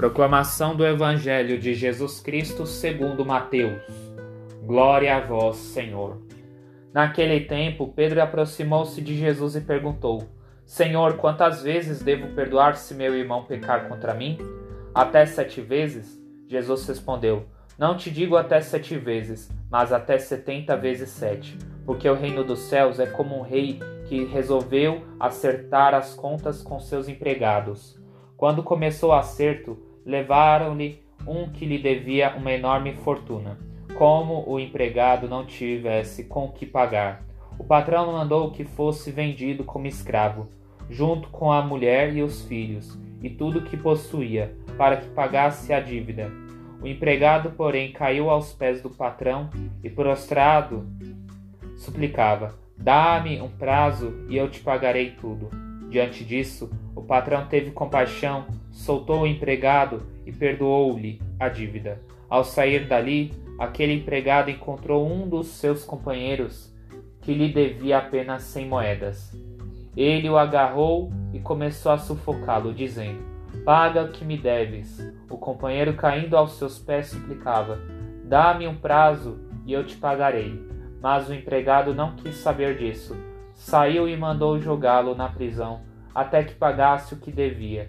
Proclamação do Evangelho de Jesus Cristo segundo Mateus. Glória a vós, Senhor. Naquele tempo, Pedro aproximou-se de Jesus e perguntou: Senhor, quantas vezes devo perdoar se meu irmão pecar contra mim? Até sete vezes? Jesus respondeu: Não te digo até sete vezes, mas até setenta vezes sete. Porque o reino dos céus é como um rei que resolveu acertar as contas com seus empregados. Quando começou o acerto, levaram-lhe um que lhe devia uma enorme fortuna. Como o empregado não tivesse com que pagar, o patrão mandou que fosse vendido como escravo, junto com a mulher e os filhos, e tudo que possuía, para que pagasse a dívida. O empregado, porém, caiu aos pés do patrão e, prostrado, suplicava: Dá-me um prazo e eu te pagarei tudo. Diante disso, o patrão teve compaixão, soltou o empregado e perdoou-lhe a dívida. Ao sair dali, aquele empregado encontrou um dos seus companheiros que lhe devia apenas cem moedas. Ele o agarrou e começou a sufocá-lo, dizendo: Paga o que me deves. O companheiro, caindo aos seus pés, suplicava: Dá-me um prazo e eu te pagarei. Mas o empregado não quis saber disso saiu e mandou jogá-lo na prisão até que pagasse o que devia.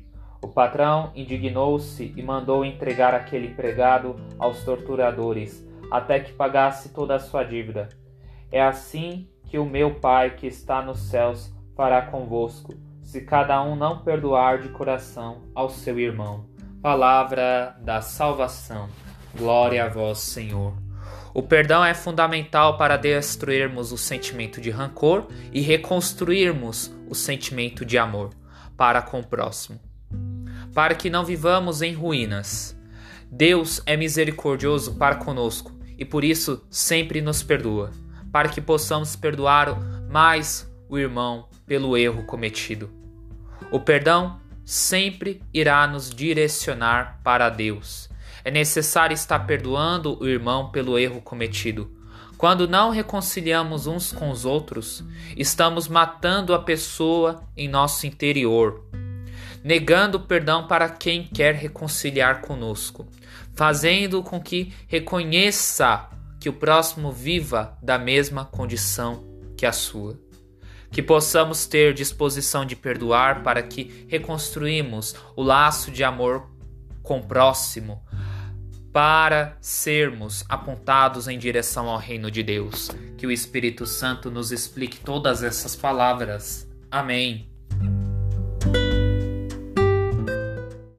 O patrão indignou-se e mandou entregar aquele empregado aos torturadores, até que pagasse toda a sua dívida. É assim que o meu Pai que está nos céus fará convosco, se cada um não perdoar de coração ao seu irmão. Palavra da salvação. Glória a vós, Senhor. O perdão é fundamental para destruirmos o sentimento de rancor e reconstruirmos o sentimento de amor para com o próximo. Para que não vivamos em ruínas. Deus é misericordioso para conosco e por isso sempre nos perdoa, para que possamos perdoar mais o irmão pelo erro cometido. O perdão sempre irá nos direcionar para Deus é necessário estar perdoando o irmão pelo erro cometido. Quando não reconciliamos uns com os outros, estamos matando a pessoa em nosso interior, negando perdão para quem quer reconciliar conosco, fazendo com que reconheça que o próximo viva da mesma condição que a sua. Que possamos ter disposição de perdoar para que reconstruímos o laço de amor com o próximo, para sermos apontados em direção ao reino de Deus. Que o Espírito Santo nos explique todas essas palavras. Amém.